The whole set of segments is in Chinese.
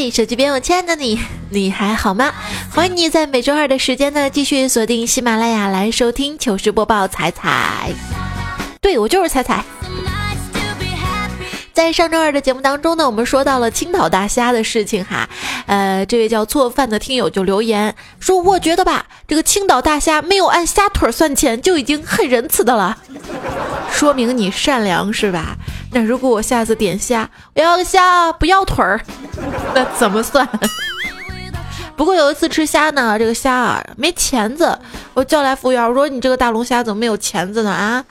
嘿，手机边我亲爱的你，你还好吗？欢迎你在每周二的时间呢，继续锁定喜马拉雅来收听糗事播报彩彩。对我就是彩彩。在上周二的节目当中呢，我们说到了青岛大虾的事情哈，呃，这位叫做饭的听友就留言说，我觉得吧，这个青岛大虾没有按虾腿算钱就已经很仁慈的了，说明你善良是吧？那如果我下次点虾，我要个虾，不要腿儿，那怎么算？不过有一次吃虾呢，这个虾啊没钳子，我叫来服务员，我说你这个大龙虾怎么没有钳子呢？啊？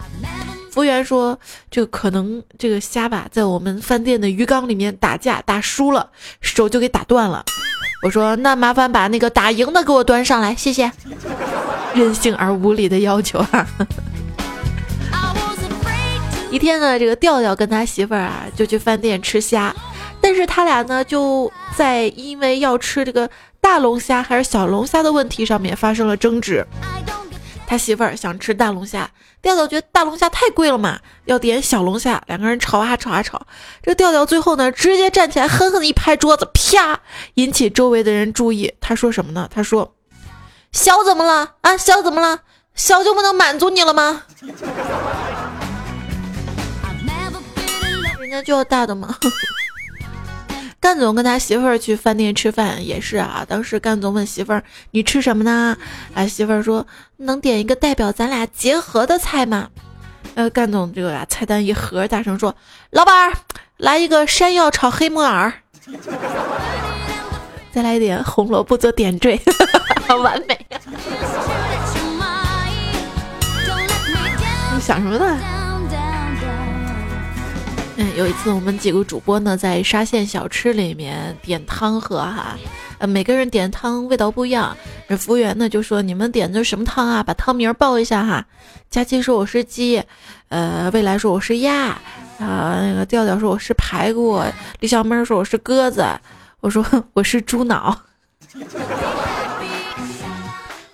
服务员说：“这个可能这个虾吧，在我们饭店的鱼缸里面打架打输了，手就给打断了。”我说：“那麻烦把那个打赢的给我端上来，谢谢。”任性而无理的要求啊！一天呢，这个调调跟他媳妇儿啊就去饭店吃虾，但是他俩呢就在因为要吃这个大龙虾还是小龙虾的问题上面发生了争执。他媳妇儿想吃大龙虾，调调觉得大龙虾太贵了嘛，要点小龙虾。两个人吵啊吵啊吵，这调调最后呢，直接站起来狠狠的一拍桌子，啪，引起周围的人注意。他说什么呢？他说：“小怎么了啊？小怎么了？小就不能满足你了吗.人家就要大的吗？”干总跟他媳妇儿去饭店吃饭也是啊，当时干总问媳妇儿：“你吃什么呢？”啊，媳妇儿说：“能点一个代表咱俩结合的菜吗？”呃，干总这个啊，菜单一盒，大声说：“老板儿，来一个山药炒黑木耳，再来一点红萝卜做点缀，完美。你想什么呢？嗯，有一次我们几个主播呢，在沙县小吃里面点汤喝哈，呃，每个人点汤味道不一样。这服务员呢就说：“你们点的什么汤啊？把汤名报一下哈。”佳琪说：“我是鸡。”呃，未来说：“我是鸭。”啊，那个调调说：“我是排骨。”李小妹说：“我是鸽子。”我说：“ 我是猪脑。”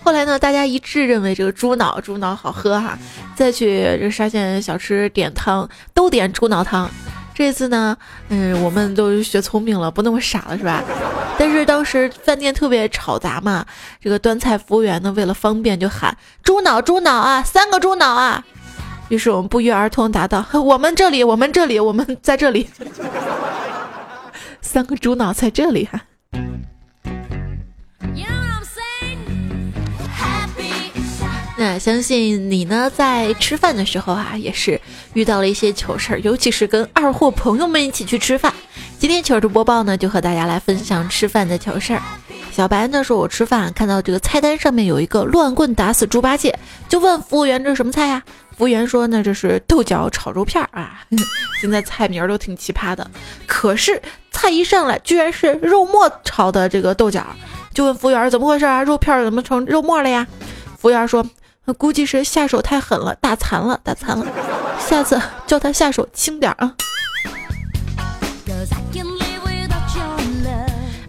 后来呢，大家一致认为这个猪脑猪脑好喝哈，再去这沙县小吃点汤都点猪脑汤。这次呢，嗯，我们都学聪明了，不那么傻了是吧？但是当时饭店特别吵杂嘛，这个端菜服务员呢，为了方便就喊猪脑猪脑啊，三个猪脑啊。于是我们不约而同答道：我们这里，我们这里，我们在这里，三个猪脑在这里哈、那相信你呢，在吃饭的时候啊，也是遇到了一些糗事儿，尤其是跟二货朋友们一起去吃饭。今天糗事播报呢，就和大家来分享吃饭的糗事儿。小白呢说，我吃饭看到这个菜单上面有一个乱棍打死猪八戒，就问服务员这是什么菜呀、服务员说呢，这是豆角炒肉片儿啊。现在菜名儿都挺奇葩的，可是菜一上来居然是肉末炒的这个豆角，就问服务员怎么回事啊？肉片儿怎么成肉末了呀？服务员说。呃估计是下手太狠了，打残了，打残了。下次叫他下手轻点儿啊.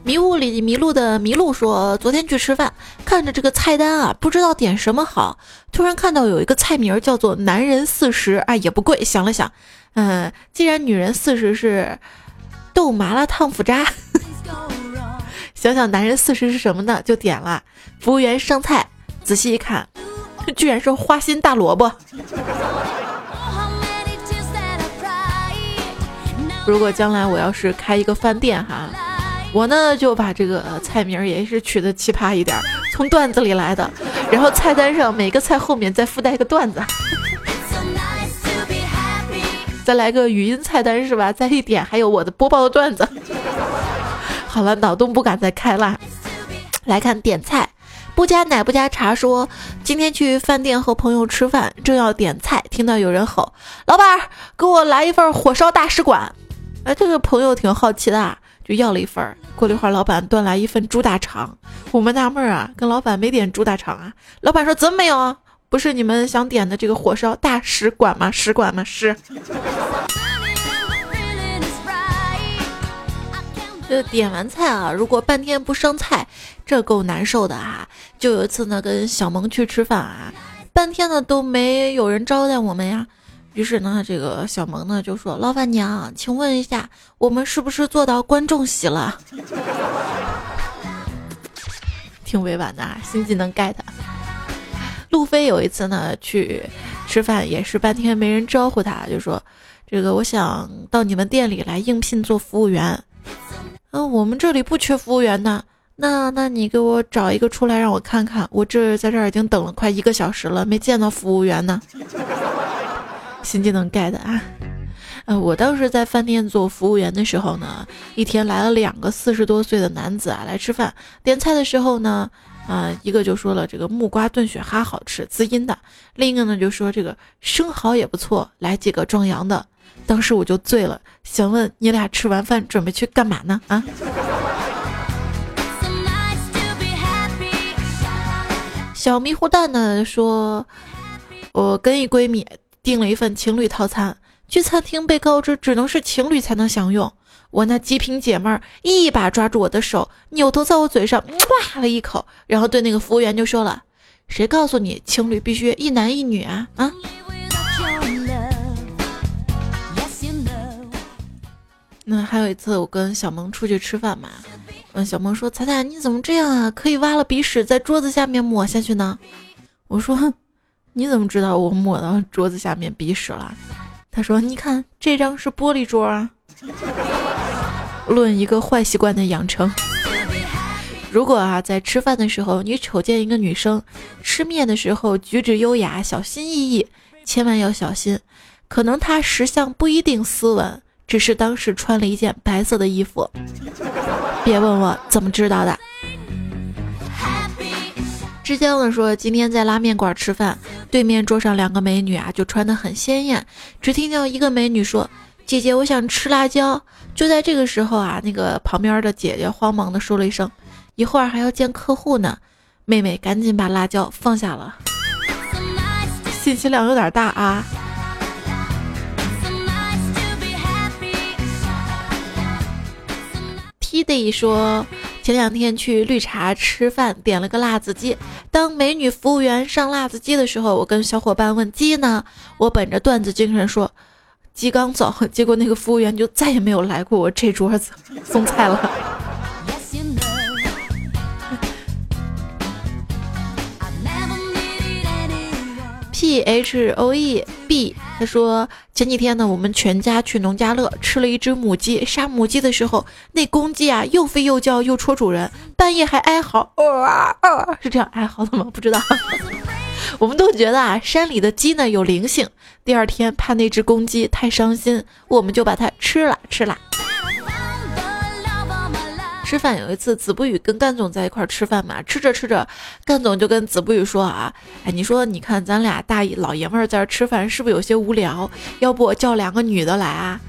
迷雾里迷路的麋鹿说，昨天去吃饭，看着这个菜单啊，不知道点什么好。突然看到有一个菜名叫做“男人四十”，啊，也不贵。想了想，嗯，既然女人四十是豆麻辣烫腐渣. 想想男人四十是什么呢？就点了。服务员上菜，仔细一看，居然是花心大萝卜。Oh, 如果将来我要是开一个饭店哈，我呢就把这个菜名儿也是取的奇葩一点儿，从段子里来的，然后菜单上每个菜后面再附带一个段子.再来个语音菜单是吧？再一点还有我的播报的段子。好了，脑洞不敢再开了。来看点菜，不加奶不加茶说，今天去饭店和朋友吃饭，正要点菜，听到有人吼：“老板，给我来一份火烧大使馆。”哎，这个朋友挺好奇的啊，就要了一份。过了一会儿，老板端来一份猪大肠，我们纳闷啊，跟老板没点猪大肠啊。老板说怎么没有啊？不是你们想点的这个火烧大使馆吗？使馆吗？是。就点完菜啊，如果半天不上菜，这够难受的啊！就有一次呢，跟小萌去吃饭啊，半天呢都没有人招待我们呀。于是呢，这个小萌呢就说：“老板娘，请问一下，我们是不是做到观众席了？” 挺委婉的啊，新技能 get。路飞有一次呢去吃饭，也是半天没人招呼他，就说：“这个我想到你们店里来应聘做服务员。”嗯，我们这里不缺服务员呢。那那你给我找一个出来让我看看，我这在这儿已经等了快一个小时了，没见到服务员呢。新技能 get 啊！呃，我当时在饭店做服务员的时候呢，一天来了两个四十多岁的男子啊来吃饭，点菜的时候呢，啊一个就说了这个木瓜炖雪蛤好吃，滋阴的；另一个呢就说这个生蚝也不错，来几个壮阳的。当时我就醉了，想问你俩吃完饭准备去干嘛呢？啊？小迷糊蛋呢说，我跟一闺蜜订了一份情侣套餐，去餐厅被告知只能是情侣才能享用。我那极品姐妹儿一把抓住我的手，扭头在我嘴上哇了一口，然后对那个服务员就说了：“谁告诉你情侣必须一男一女啊？啊？”那还有一次，我跟小萌出去吃饭嘛，嗯，小萌说：“彩彩，你怎么这样啊？可以挖了鼻屎在桌子下面抹下去呢？”我说：“你怎么知道我抹到桌子下面鼻屎了？”他说：“你看这张是玻璃桌啊。”论一个坏习惯的养成，如果啊在吃饭的时候你瞅见一个女生吃面的时候举止优雅、小心翼翼，千万要小心，可能她识相不一定斯文。只是当时穿了一件白色的衣服，别问我怎么知道的。之前我说今天在拉面馆吃饭，对面桌上两个美女啊，就穿得很鲜艳。只听见一个美女说：“姐姐，我想吃辣椒。”就在这个时候啊，那个旁边的姐姐慌忙的说了一声：“一会儿还要见客户呢。”妹妹赶紧把辣椒放下了，信息量有点大啊。T day 说，前两天去绿茶吃饭，点了个辣子鸡。当美女服务员上辣子鸡的时候，我跟小伙伴问鸡呢？我本着段子精神说，鸡刚走，结果那个服务员就再也没有来过我这桌子送菜了。P H O E B，他说前几天呢，我们全家去农家乐吃了一只母鸡，杀母鸡的时候，那公鸡啊又吠又叫又戳主人，半夜还哀嚎，是这样哀嚎的吗？不知道。我们都觉得啊，山里的鸡呢有灵性。第二天怕那只公鸡太伤心，我们就把它吃了，吃了。吃饭有一次，子不语跟干总在一块儿吃饭嘛，吃着吃着，干总就跟子不语说啊，哎，你说你看咱俩大老爷们儿在这吃饭，是不是有些无聊？要不我叫两个女的来啊？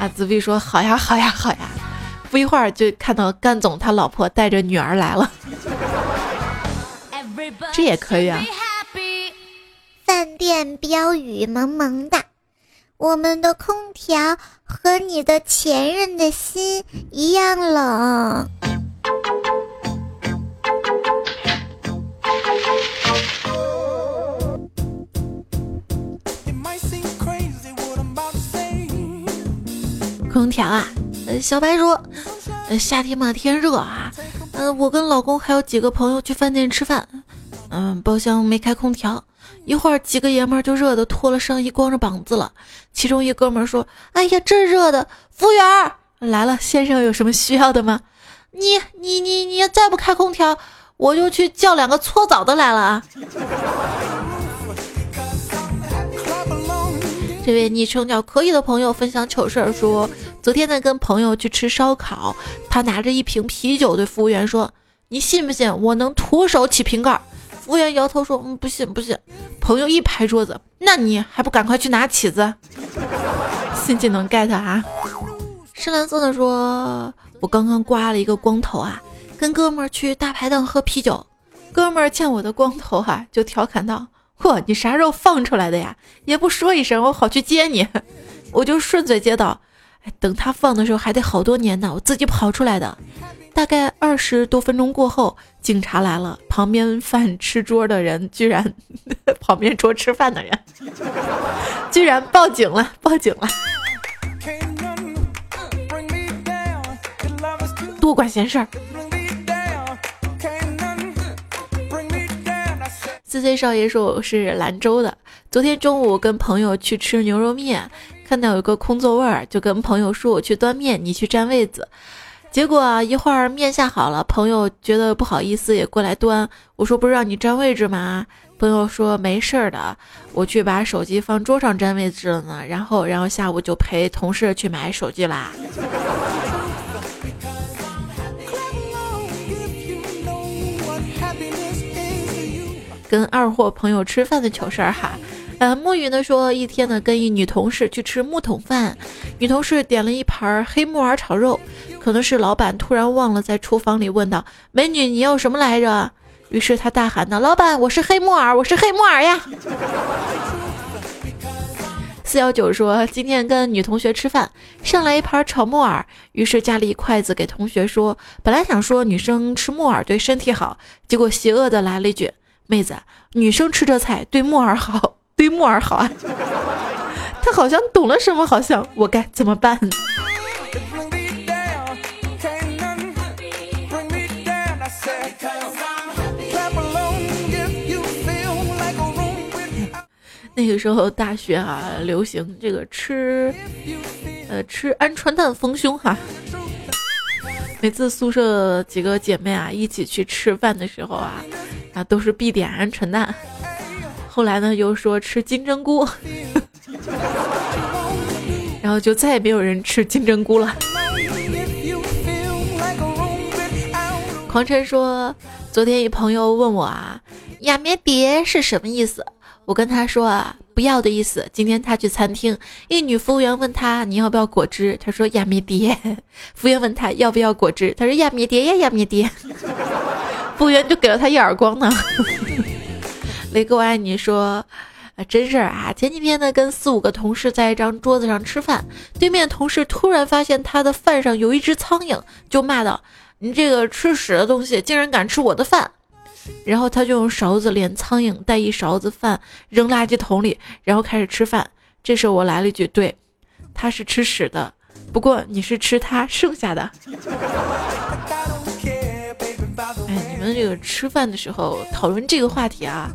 啊，子不语说好呀，好呀，好呀。不一会儿就看到干总他老婆带着女儿来了，这也可以啊。饭店标语萌萌的。我们的空调和你的前任的心一样冷。空调啊，呃，小白说，呃，夏天嘛，天热啊，嗯，我跟老公还有几个朋友去饭店吃饭，嗯，包厢没开空调。一会儿，几个爷们儿就热的脱了上衣，光着膀子了。其中一哥们儿说：“哎呀，真热的！服务员来了，先生有什么需要的吗？你、你、你、你再不开空调，我就去叫两个搓澡的来了啊！”这位昵称叫可以的朋友分享糗事儿说：昨天呢，跟朋友去吃烧烤，他拿着一瓶啤酒对服务员说：“你信不信我能徒手起瓶盖？”服务员摇头说：“嗯，不信，不信。”朋友一拍桌子：“那你还不赶快去拿起子？”新技能 get 啊！深蓝色的说：“我刚刚刮了一个光头啊，跟哥们儿去大排档喝啤酒，哥们儿见我的光头哈，就调侃道：‘嚯，你啥时候放出来的呀？也不说一声，我好去接你。我就顺嘴接道：“哎，等他放的时候还得好多年呢，我自己跑出来的。”大概二十多分钟过后，警察来了，旁边饭吃桌的人居然，旁边桌吃饭的人 居然报警了，报警了，多管闲事儿。C C 少爷说我是兰州的，昨天中午跟朋友去吃牛肉面，看到有个空座位儿，就跟朋友说我去端面，你去占位子。结果，一会儿面下好了，朋友觉得不好意思，也过来端。我说不是让你占位置吗？朋友说没事儿的，我去把手机放桌上占位置了呢。然后，然后下午就陪同事去买手机啦。跟二货朋友吃饭的糗事儿哈。呃，木鱼呢说，一天呢跟一女同事去吃木桶饭，女同事点了一盘黑木耳炒肉，可能是老板突然忘了在厨房里问道：“美女，你要什么来着？”于是他大喊道：“老板，我是黑木耳，我是黑木耳呀！”四幺九说，今天跟女同学吃饭，上来一盘炒木耳，于是夹了一筷子给同学说：“本来想说女生吃木耳对身体好，结果邪恶的来了一句：妹子，女生吃这菜对木耳好。”对木耳好啊，他好像懂了什么，好像我该怎么办？那个时候大学啊，流行这个吃，呃，吃鹌鹑蛋丰胸哈。每次宿舍几个姐妹啊一起去吃饭的时候啊，啊都是必点鹌鹑蛋。后来呢，又说吃金针菇，然后就再也没有人吃金针菇了。狂尘说，昨天一朋友问我啊，亚咩蝶是什么意思？我跟他说啊，不要的意思。今天他去餐厅，一女服务员问他你要不要果汁，他说亚咩蝶。服务员问他要不要果汁，他说亚咩蝶呀亚咩蝶。服务员就给了他一耳光呢。雷哥，我爱你。说，啊，真事儿啊！前几天呢，跟四五个同事在一张桌子上吃饭，对面同事突然发现他的饭上有一只苍蝇，就骂道：“你这个吃屎的东西，竟然敢吃我的饭！”然后他就用勺子连苍蝇带一勺子饭扔垃圾桶里，然后开始吃饭。这时候我来了一句：“对，他是吃屎的，不过你是吃他剩下的。”哎，你们这个吃饭的时候讨论这个话题啊，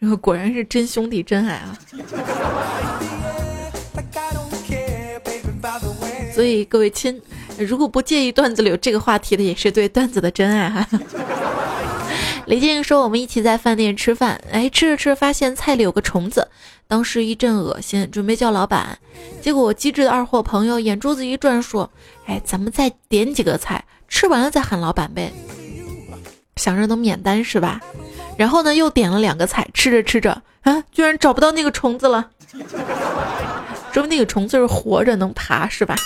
然后果然是真兄弟真爱啊！所以各位亲，如果不介意段子里有这个话题的，也是对段子的真爱哈。李静说我们一起在饭店吃饭，哎，吃着吃着发现菜里有个虫子，当时一阵恶心，准备叫老板，结果我机智的二货朋友眼珠子一转说，哎，咱们再点几个菜，吃完了再喊老板呗。想着能免单是吧？然后呢，又点了两个菜，吃着吃着，啊，居然找不到那个虫子了。说明那个虫子是活着，能爬是吧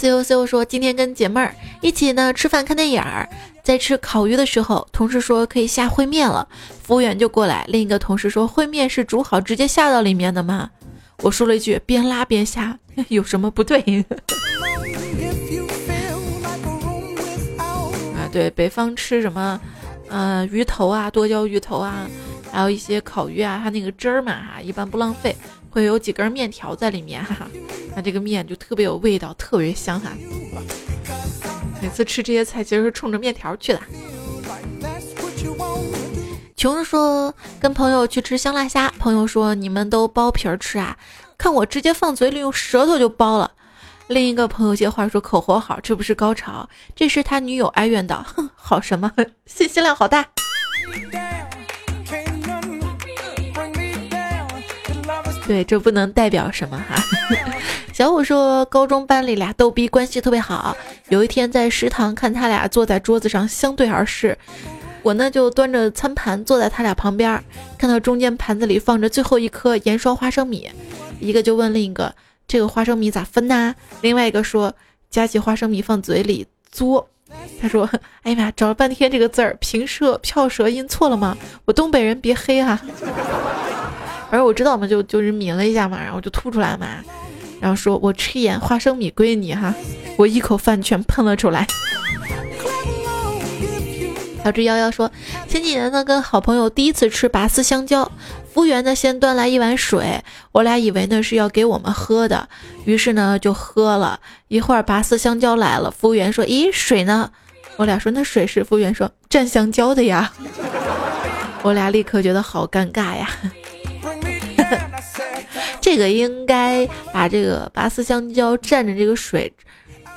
？C U C U 说，今天跟姐妹儿一起呢吃饭看电影儿，在吃烤鱼的时候，同事说可以下烩面了，服务员就过来，另一个同事说烩面是煮好直接下到里面的吗？我说了一句边拉边下，有什么不对？啊，对，北方吃什么？呃，鱼头啊，剁椒鱼头啊，还有一些烤鱼啊，它那个汁儿嘛，哈，一般不浪费，会有几根面条在里面，哈哈，那这个面就特别有味道，特别香哈。每次吃这些菜，其实是冲着面条去的。穷人说跟朋友去吃香辣虾，朋友说你们都剥皮儿吃啊？看我直接放嘴里用舌头就剥了。另一个朋友接话说口活好，这不是高潮。这时他女友哀怨道：“哼，好什么？信息量好大。”对，这不能代表什么哈。小五说高中班里俩逗逼关系特别好，有一天在食堂看他俩坐在桌子上相对而视。我呢就端着餐盘坐在他俩旁边，看到中间盘子里放着最后一颗盐霜花生米，一个就问另一个：“这个花生米咋分呐？”另外一个说：“夹起花生米放嘴里，作。他说：“哎呀妈，找了半天这个字儿，平舌、翘舌音错了吗？我东北人别黑哈。”而我知道嘛，就就是抿了一下嘛，然后就吐出来嘛，然后说：“我吃一眼花生米归你哈。”我一口饭全喷了出来。小智幺幺说：“前几年呢，跟好朋友第一次吃拔丝香蕉。”服务员呢，先端来一碗水，我俩以为呢是要给我们喝的，于是呢就喝了一会儿，拔丝香蕉来了，服务员说：“咦，水呢？”我俩说：“那水是？”服务员说：“蘸香蕉的呀。”我俩立刻觉得好尴尬呀。这个应该把这个拔丝香蕉蘸着这个水，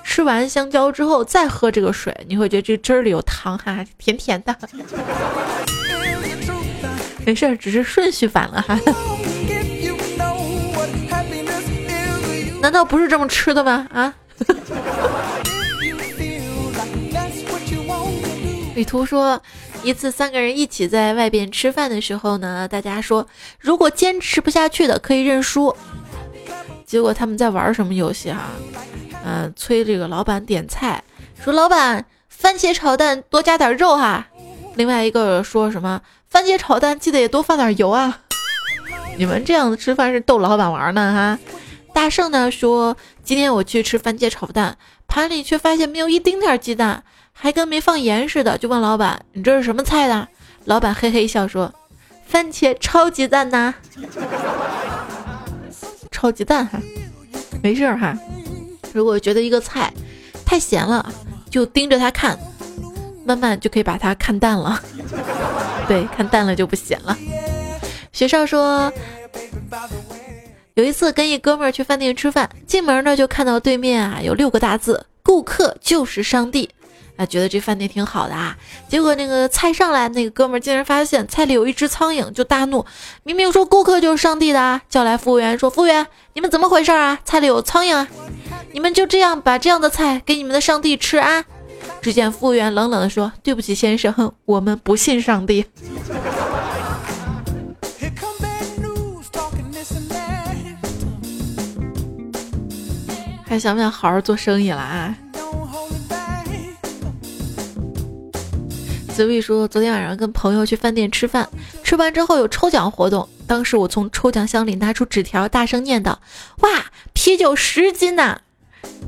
吃完香蕉之后再喝这个水，你会觉得这汁儿里有糖，哈，甜甜的。没事儿，只是顺序反了哈。难道不是这么吃的吗？啊？旅途说，一次三个人一起在外边吃饭的时候呢，大家说如果坚持不下去的可以认输。结果他们在玩什么游戏哈？嗯，催这个老板点菜，说老板番茄炒蛋多加点肉哈。另外一个说什么？番茄炒蛋记得也多放点油啊！你们这样子吃饭是逗老板玩呢哈？大圣呢说，今天我去吃番茄炒蛋，盘里却发现没有一丁点鸡蛋，还跟没放盐似的，就问老板：“你这是什么菜的？”老板嘿嘿一笑说：“番茄超级赞呐，超级赞哈，没事哈。如果觉得一个菜太咸了，就盯着它看，慢慢就可以把它看淡了。”对，看淡了就不咸了。学少说，有一次跟一哥们儿去饭店吃饭，进门呢就看到对面啊有六个大字“顾客就是上帝”，啊觉得这饭店挺好的啊。结果那个菜上来，那个哥们儿竟然发现菜里有一只苍蝇，就大怒：“明明说顾客就是上帝的啊！”叫来服务员说：“服务员，你们怎么回事啊？菜里有苍蝇啊！你们就这样把这样的菜给你们的上帝吃啊？”只见服务员冷冷地说：“对不起，先生，我们不信上帝。”还想不想好好做生意了啊？子玉说：“昨天晚上跟朋友去饭店吃饭，吃完之后有抽奖活动。当时我从抽奖箱里拿出纸条，大声念道：‘哇，啤酒十斤呐！’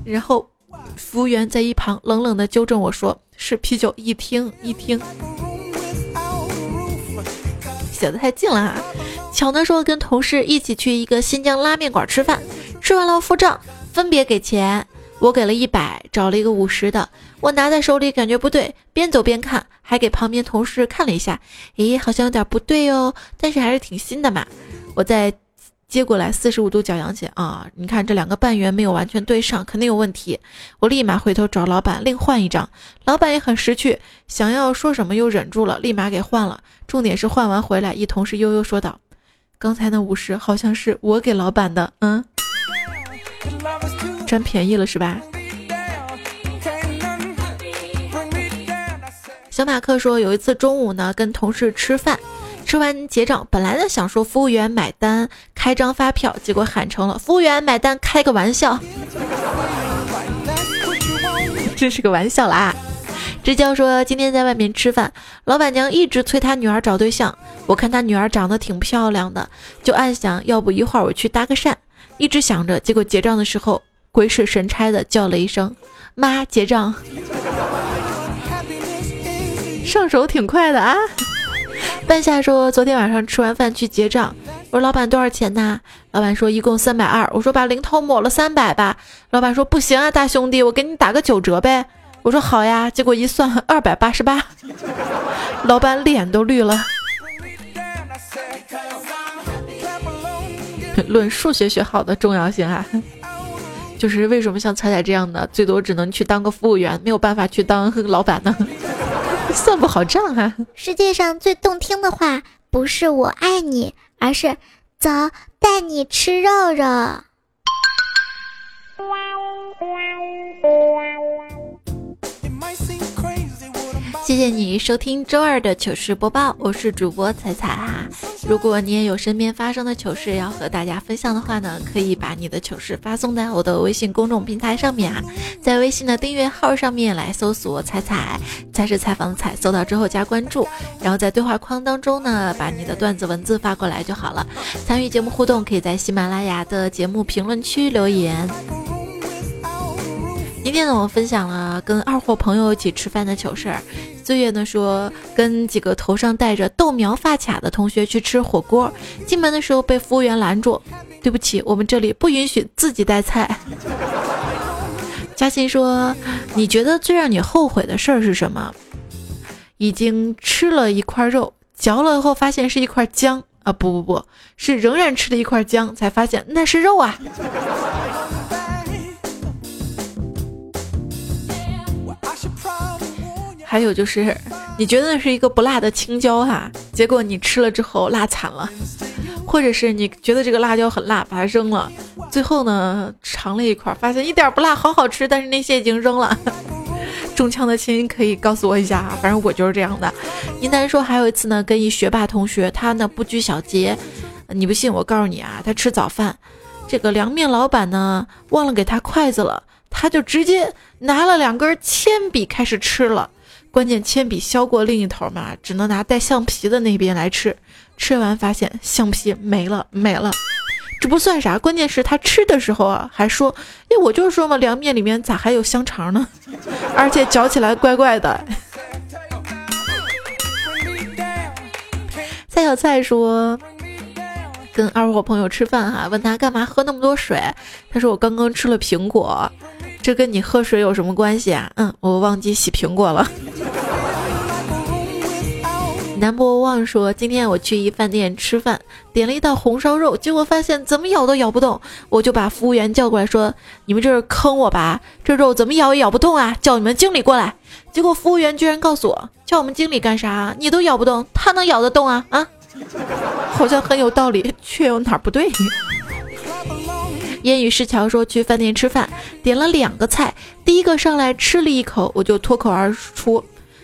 然后。”服务员在一旁冷冷地纠正我说：“是啤酒一听一听，写的太近了啊！”巧呢说跟同事一起去一个新疆拉面馆吃饭，吃完了付账，分别给钱，我给了一百，找了一个五十的，我拿在手里感觉不对，边走边看，还给旁边同事看了一下，咦，好像有点不对哦，但是还是挺新的嘛，我再。接过来四十五度角扬起啊！你看这两个半圆没有完全对上，肯定有问题。我立马回头找老板另换一张，老板也很识趣，想要说什么又忍住了，立马给换了。重点是换完回来，一同事悠悠说道：“刚才那五十好像是我给老板的，嗯，占便宜了是吧？”小马克说，有一次中午呢，跟同事吃饭。吃完结账，本来呢想说服务员买单开张发票，结果喊成了服务员买单开个玩笑，这是个玩笑啦。支教说今天在外面吃饭，老板娘一直催他女儿找对象，我看他女儿长得挺漂亮的，就暗想要不一会儿我去搭个讪，一直想着，结果结账的时候鬼使神差的叫了一声妈结账，上手挺快的啊。半夏说：“昨天晚上吃完饭去结账，我说老板多少钱呢？老板说一共三百二。我说把零头抹了三百吧。老板说不行啊，大兄弟，我给你打个九折呗。我说好呀。结果一算二百八十八，老板脸都绿了。论数学学好的重要性啊，就是为什么像彩彩这样的，最多只能去当个服务员，没有办法去当老板呢？” 算不好账啊！世界上最动听的话，不是我爱你，而是走，带你吃肉肉。谢谢你收听周二的糗事播报，我是主播彩彩哈。如果你也有身边发生的糗事要和大家分享的话呢，可以把你的糗事发送在我的微信公众平台上面啊，在微信的订阅号上面来搜索“彩彩”，才是采访的采，搜到之后加关注，然后在对话框当中呢，把你的段子文字发过来就好了。参与节目互动，可以在喜马拉雅的节目评论区留言。今天呢，我分享了跟二货朋友一起吃饭的糗事儿。岁月呢说，跟几个头上戴着豆苗发卡的同学去吃火锅，进门的时候被服务员拦住，对不起，我们这里不允许自己带菜。嘉欣说，你觉得最让你后悔的事儿是什么？已经吃了一块肉，嚼了后发现是一块姜啊！不不不是，仍然吃了一块姜，才发现那是肉啊！还有就是，你觉得那是一个不辣的青椒哈，结果你吃了之后辣惨了；或者是你觉得这个辣椒很辣，把它扔了，最后呢尝了一块，发现一点不辣，好好吃，但是那些已经扔了。中枪的亲可以告诉我一下啊，反正我就是这样的。一楠说还有一次呢，跟一学霸同学，他呢不拘小节，你不信我告诉你啊，他吃早饭，这个凉面老板呢忘了给他筷子了，他就直接拿了两根铅笔开始吃了。关键铅笔削过另一头嘛，只能拿带橡皮的那边来吃。吃完发现橡皮没了，没了。这不算啥，关键是他吃的时候啊，还说：“哎，我就说嘛，凉面里面咋还有香肠呢？而且嚼起来怪怪的。”蔡小蔡说：“跟二货朋友吃饭哈，问他干嘛喝那么多水？他说我刚刚吃了苹果。这跟你喝水有什么关系啊？嗯，我忘记洗苹果了。”南博旺说：“今天我去一饭店吃饭，点了一道红烧肉，结果发现怎么咬都咬不动，我就把服务员叫过来说：‘你们这是坑我吧？这肉怎么咬也咬不动啊！叫你们经理过来。’结果服务员居然告诉我：‘叫我们经理干啥？你都咬不动，他能咬得动啊？’啊，好像很有道理，却有哪儿不对。”烟雨石桥说：“去饭店吃饭，点了两个菜，第一个上来吃了一口，我就脱口而出：‘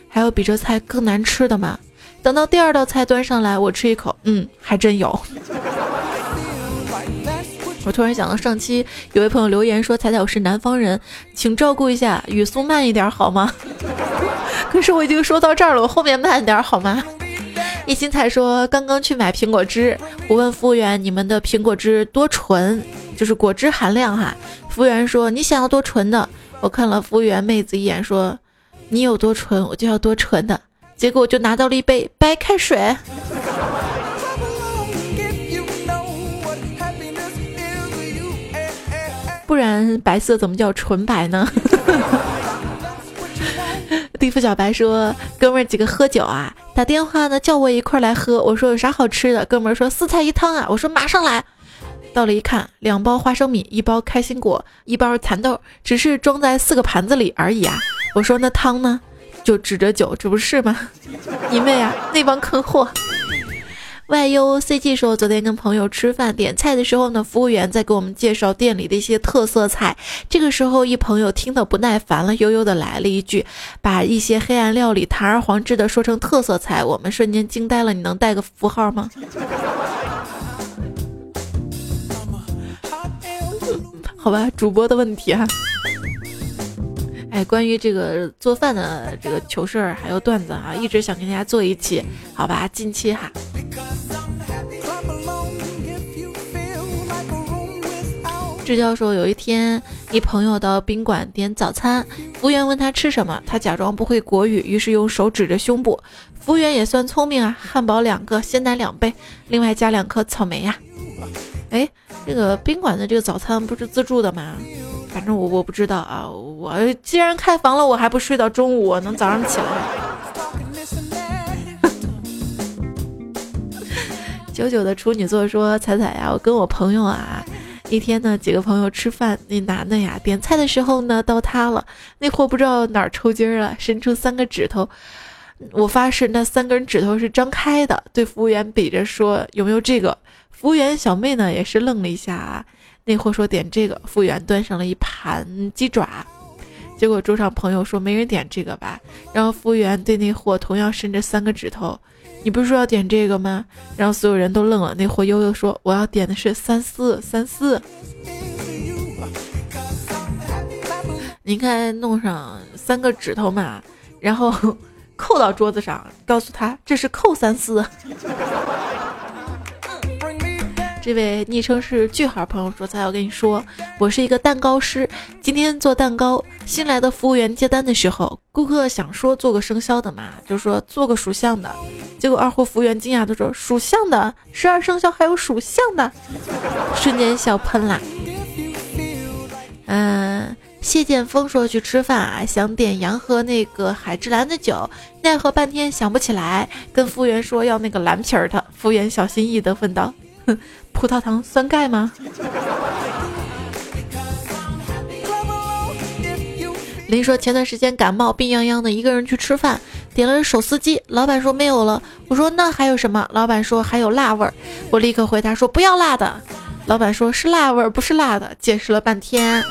还有比这菜更难吃的吗？’”等到第二道菜端上来，我吃一口，嗯，还真有。我突然想到上期有位朋友留言说：“彩彩，我是南方人，请照顾一下，语速慢一点好吗？” 可是我已经说到这儿了，我后面慢点好吗？一心彩说：“刚刚去买苹果汁，我问服务员：‘你们的苹果汁多纯？’就是果汁含量哈。服务员说：‘你想要多纯的？’我看了服务员妹子一眼，说：‘你有多纯，我就要多纯的。’结果我就拿到了一杯白开水，不然白色怎么叫纯白呢？地府小白说：“哥们儿几个喝酒啊，打电话呢叫我一块儿来喝。我说有啥好吃的？哥们儿说四菜一汤啊。我说马上来。到了一看，两包花生米，一包开心果，一包蚕豆，只是装在四个盘子里而已啊。我说那汤呢？”就指着酒，这不是吗？你妹啊！那帮坑货。YUCG 说，昨天跟朋友吃饭点菜的时候呢，服务员在给我们介绍店里的一些特色菜。这个时候，一朋友听得不耐烦了，悠悠的来了一句，把一些黑暗料理堂而皇之的说成特色菜，我们瞬间惊呆了。你能带个符号吗？好吧，主播的问题哈。哎，关于这个做饭的这个糗事儿还有段子啊，一直想跟大家做一期，好吧？近期哈。志教授，有一天一朋友到宾馆点早餐，服务员问他吃什么，他假装不会国语，于是用手指着胸部。服务员也算聪明啊，汉堡两个，鲜奶两杯，另外加两颗草莓呀。哎，这个宾馆的这个早餐不是自助的吗？反正我我不知道啊，我既然开房了，我还不睡到中午，能早上起来。九九的处女座说：“彩彩呀，我跟我朋友啊，一天呢几个朋友吃饭，那男的呀点菜的时候呢到他了，那货不知道哪儿抽筋了，伸出三个指头，我发誓那三根指头是张开的，对服务员比着说有没有这个？服务员小妹呢也是愣了一下啊。”那货说点这个，服务员端上了一盘鸡爪，结果桌上朋友说没人点这个吧，然后服务员对那货同样伸着三个指头，你不是说要点这个吗？然后所有人都愣了，那货悠悠说我要点的是三四三四。你看弄上三个指头嘛，然后 扣到桌子上，告诉他这是扣三四。这位昵称是句号朋友说：“才我跟你说，我是一个蛋糕师，今天做蛋糕。新来的服务员接单的时候，顾客想说做个生肖的嘛，就说做个属相的。结果二货服务员惊讶的说：属相的，十二生肖还有属相的，瞬间笑喷啦。嗯，谢剑锋说去吃饭啊，想点洋河那个海之蓝的酒，奈何半天想不起来，跟服务员说要那个蓝皮儿的。服务员小心翼翼的问道：” 葡萄糖酸钙吗？林说前段时间感冒病殃殃的，一个人去吃饭，点了手撕鸡，老板说没有了。我说那还有什么？老板说还有辣味儿。我立刻回答说不要辣的。老板说是辣味儿，不是辣的。解释了半天，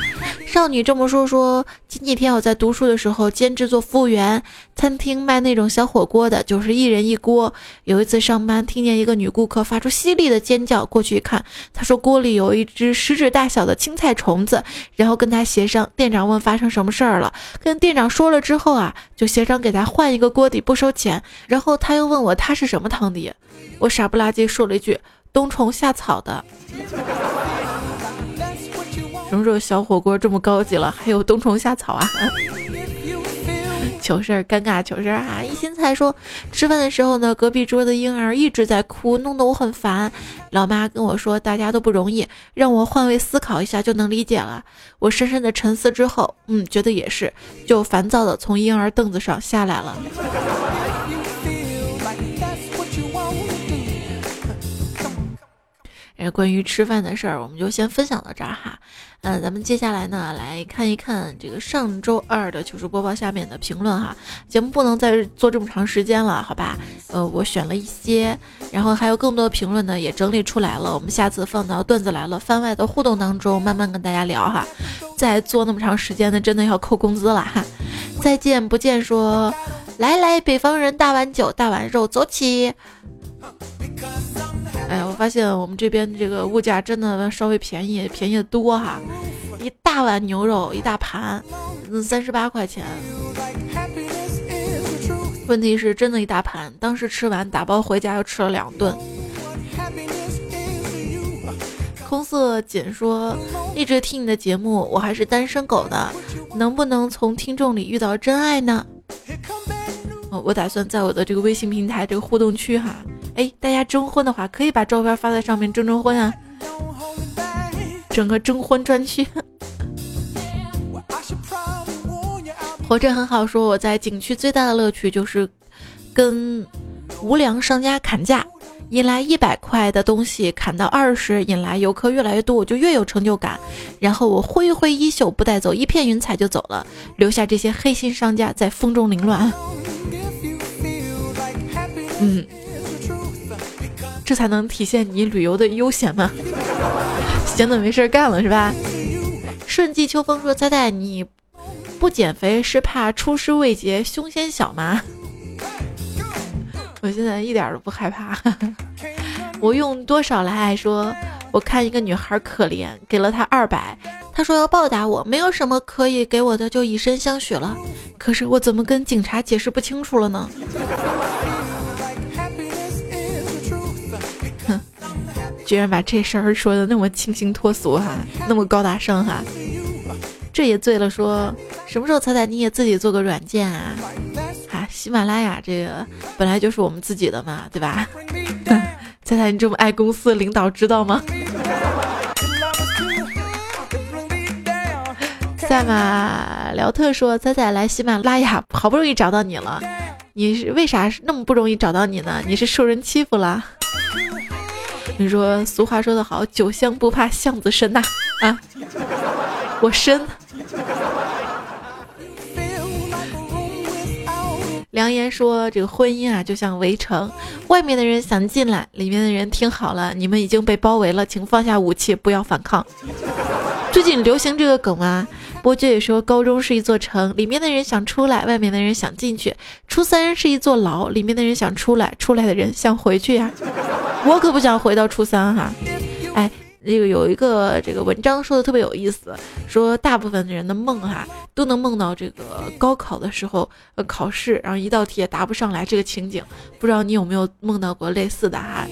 少女这么说说，前几天我在读书的时候兼职做服务员，餐厅卖那种小火锅的，就是一人一锅。有一次上班，听见一个女顾客发出犀利的尖叫，过去一看，她说锅里有一只食指大小的青菜虫子，然后跟她协商。店长问发生什么事儿了，跟店长说了之后啊，就协商给她换一个锅底，不收钱。然后她又问我她是什么汤底，我傻不拉几说了一句。冬虫夏草的，什么时候小火锅这么高级了？还有冬虫夏草啊！糗事儿，尴尬糗事儿啊！一心菜说，吃饭的时候呢，隔壁桌的婴儿一直在哭，弄得我很烦。老妈跟我说，大家都不容易，让我换位思考一下就能理解了。我深深的沉思之后，嗯，觉得也是，就烦躁的从婴儿凳子上下来了。关于吃饭的事儿，我们就先分享到这儿哈。嗯，咱们接下来呢，来看一看这个上周二的糗事播报下面的评论哈。节目不能再做这么长时间了，好吧？呃，我选了一些，然后还有更多的评论呢，也整理出来了。我们下次放到段子来了番外的互动当中，慢慢跟大家聊哈。再做那么长时间的，真的要扣工资了哈。再见不见说，来来，北方人大碗酒，大碗肉，走起。哎呀，我发现我们这边这个物价真的稍微便宜，便宜的多哈！一大碗牛肉，一大盘，嗯，三十八块钱。问题是真的一大盘，当时吃完打包回家又吃了两顿。空色锦说，一直听你的节目，我还是单身狗呢，能不能从听众里遇到真爱呢？哦，我打算在我的这个微信平台这个互动区哈。哎，大家征婚的话，可以把照片发在上面征征婚啊！整个征婚专区。活着很好，说我在景区最大的乐趣就是跟无良商家砍价，引来一百块的东西砍到二十，引来游客越来越多，我就越有成就感。然后我挥一挥衣袖，不带走一片云彩就走了，留下这些黑心商家在风中凌乱。嗯。这才能体现你旅游的悠闲嘛，闲的没事干了是吧？顺季秋风说：“猜猜你不减肥是怕出师未捷凶险小吗？” 我现在一点都不害怕。我用多少来爱？说我看一个女孩可怜，给了她二百，她说要报答我，没有什么可以给我的，就以身相许了。可是我怎么跟警察解释不清楚了呢？居然把这事儿说的那么清新脱俗哈，那么高大上哈，这也醉了。说什么时候彩彩你也自己做个软件啊？哈，喜马拉雅这个本来就是我们自己的嘛，对吧？彩彩你这么爱公司，领导知道吗？赛马辽特说彩彩来喜马拉雅，好不容易找到你了，你是为啥那么不容易找到你呢？你是受人欺负了？你说俗话说得好，酒香不怕巷子深呐啊！我深。良言说，这个婚姻啊，就像围城，外面的人想进来，里面的人听好了，你们已经被包围了，请放下武器，不要反抗。最近流行这个梗啊，波姐也说，高中是一座城，里面的人想出来，外面的人想进去；初三是一座牢，里面的人想出来，出来的人想回去呀。我可不想回到初三哈。哎。这个有一个这个文章说的特别有意思，说大部分的人的梦哈都能梦到这个高考的时候呃考试，然后一道题也答不上来这个情景，不知道你有没有梦到过类似的哈？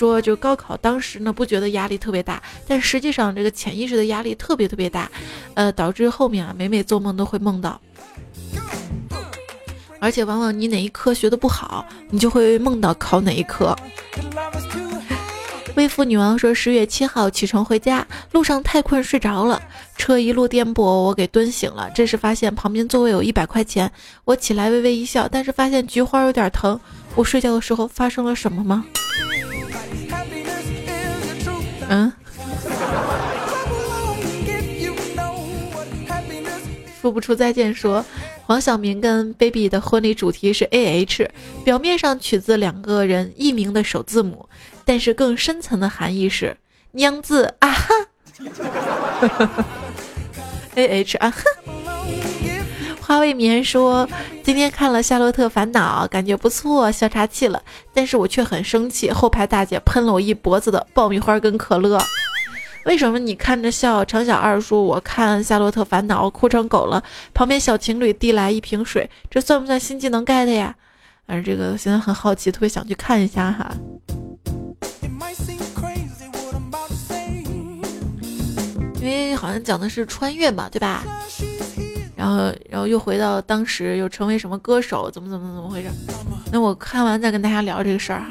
说就高考当时呢不觉得压力特别大，但实际上这个潜意识的压力特别特别大，呃导致后面啊每每做梦都会梦到，而且往往你哪一科学的不好，你就会梦到考哪一科。微服女王说：“十月七号启程回家，路上太困睡着了，车一路颠簸，我给蹲醒了。这时发现旁边座位有一百块钱，我起来微微一笑，但是发现菊花有点疼。我睡觉的时候发生了什么吗？嗯？说不出再见。说黄晓明跟 baby 的婚礼主题是 A H，表面上取自两个人艺名的首字母。”但是更深层的含义是 娘子啊哈，A H 啊哈。花未眠说今天看了《夏洛特烦恼》，感觉不错，笑岔气了。但是我却很生气，后排大姐喷了我一脖子的爆米花跟可乐。为什么你看着笑？程小二说我看《夏洛特烦恼》哭成狗了。旁边小情侣递来一瓶水，这算不算新技能盖的呀？反正这个现在很好奇，特别想去看一下哈。因为好像讲的是穿越嘛，对吧？然后，然后又回到当时，又成为什么歌手，怎么怎么怎么回事？那我看完再跟大家聊这个事儿哈。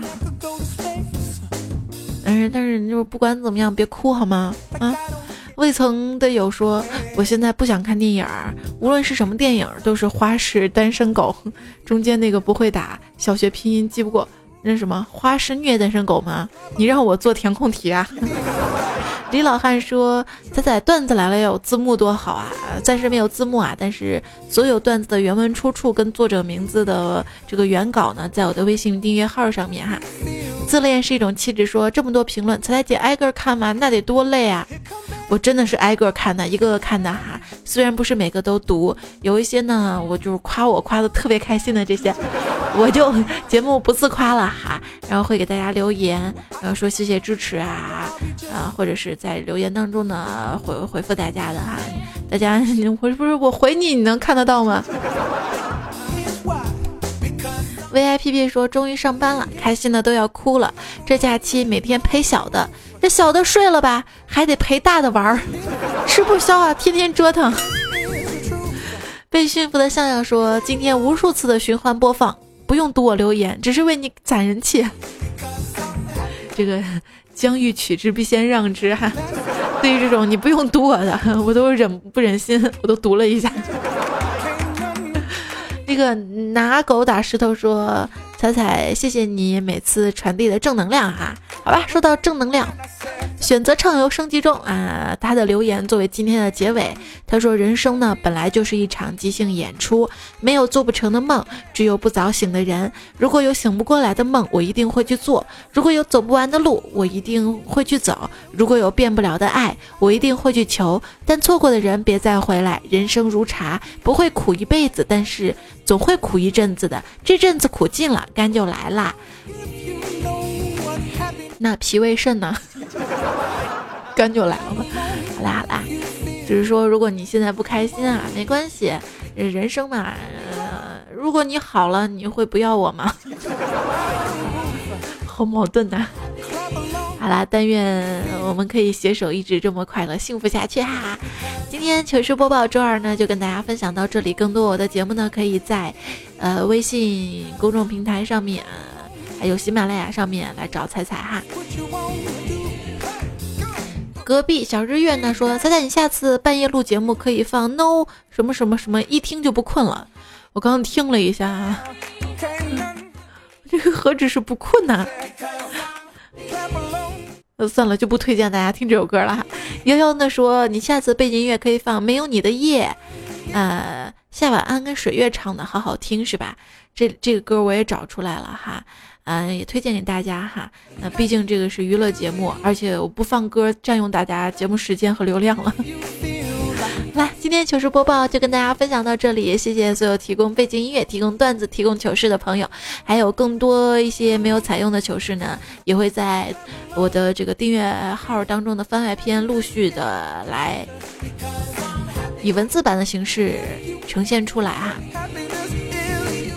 但是，但是就是不管怎么样，别哭好吗？啊！未曾的有说，我现在不想看电影，无论是什么电影，都是花式单身狗，中间那个不会打小学拼音记不过，那什么花式虐单身狗吗？你让我做填空题啊？李老汉说：“仔仔段子来了要有字幕多好啊！暂时没有字幕啊，但是所有段子的原文出处跟作者名字的这个原稿呢，在我的微信订阅号上面哈。自恋是一种气质，说这么多评论，彩彩姐挨个看吗？那得多累啊！我真的是挨个看的，一个个看的哈。虽然不是每个都读，有一些呢，我就是夸我夸的特别开心的这些，我就节目不自夸了哈。然后会给大家留言，然后说谢谢支持啊啊，或者是。”在留言当中呢，回回复大家的哈，大家我不是我回你，你能看得到吗？VIPB 说终于上班了，开心的都要哭了。这假期每天陪小的，这小的睡了吧，还得陪大的玩儿，吃不消啊，天天折腾。被驯服的向向说今天无数次的循环播放，不用读我留言，只是为你攒人气。这个。将欲取之，必先让之。哈，对于这种你不用读我的，我都忍不忍心，我都读了一下。那个拿狗打石头说：“彩彩，谢谢你每次传递的正能量哈。”好吧，说到正能量。选择畅游升级中啊！他的留言作为今天的结尾，他说：“人生呢，本来就是一场即兴演出，没有做不成的梦，只有不早醒的人。如果有醒不过来的梦，我一定会去做；如果有走不完的路，我一定会去走；如果有变不了的爱，我一定会去求。但错过的人别再回来。人生如茶，不会苦一辈子，但是总会苦一阵子的。这阵子苦尽了，肝就来啦。那脾胃肾呢？” 肝就来了吗？好啦好啦，只是说如果你现在不开心啊，没关系，人生嘛，如果你好了，你会不要我吗？好矛盾呐！好啦，但愿我们可以携手一直这么快乐幸福下去哈。今天糗事播报周二呢，就跟大家分享到这里。更多我的节目呢，可以在呃微信公众平台上面，还有喜马拉雅上面来找彩彩哈。隔壁小日月呢说：“猜猜你下次半夜录节目可以放 no 什么什么什么，一听就不困了。”我刚刚听了一下，这个何止是不困呐？那算了，就不推荐大家听这首歌了。悠悠呢说：“你下次背景音乐可以放没有你的夜，呃，夏晚安跟水月唱的好好听是吧？这这个歌我也找出来了哈。”嗯，也推荐给大家哈。那毕竟这个是娱乐节目，而且我不放歌占用大家节目时间和流量了。来，今天糗事播报就跟大家分享到这里，谢谢所有提供背景音乐、提供段子、提供糗事的朋友，还有更多一些没有采用的糗事呢，也会在我的这个订阅号当中的番外篇陆续的来以文字版的形式呈现出来啊，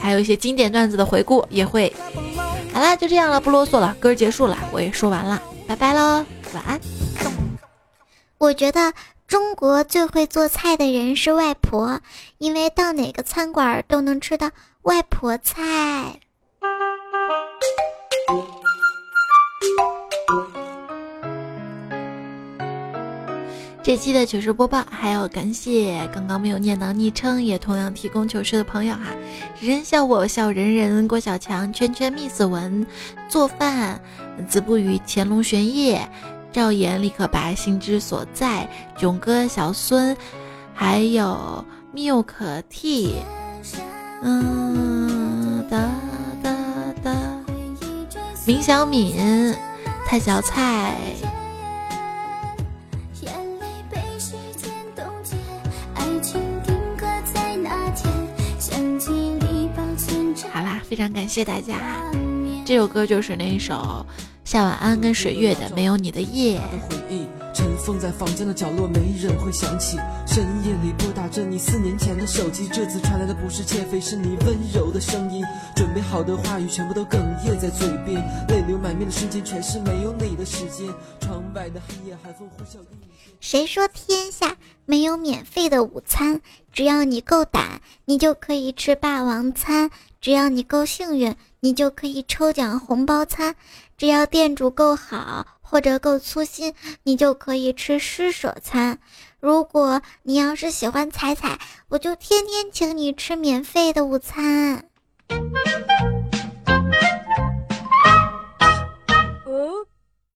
还有一些经典段子的回顾也会。好啦，就这样了，不啰嗦了，歌结束了，我也说完了，拜拜喽，晚安。我觉得中国最会做菜的人是外婆，因为到哪个餐馆都能吃到外婆菜。这期的糗事播报，还要感谢刚刚没有念到昵称，也同样提供糗事的朋友哈，人笑我笑人人，郭小强，圈圈 miss 文，做饭，子不语，乾隆玄烨，赵岩立刻白，心之所在，囧哥，小孙，还有 milk tea，嗯哒哒哒，林小敏，蔡小菜。眼泪被时间冻结，爱情定格在那天，相机里保存着好啦，非常感谢大家。这首歌就是那一首夏晚安跟水月的《没有你的夜》。的回忆尘封在房间的角落，没人会想起。深夜里拨打着你四年前的手机，这次传来的不是窃妃，是你温柔的声音。准备好的话语全部都哽咽在嘴边，泪流满面的瞬间全是没有你的时间。窗外的黑夜，寒风呼啸。谁说天下没有免费的午餐？只要你够胆，你就可以吃霸王餐；只要你够幸运，你就可以抽奖红包餐；只要店主够好或者够粗心，你就可以吃施舍餐。如果你要是喜欢彩彩，我就天天请你吃免费的午餐。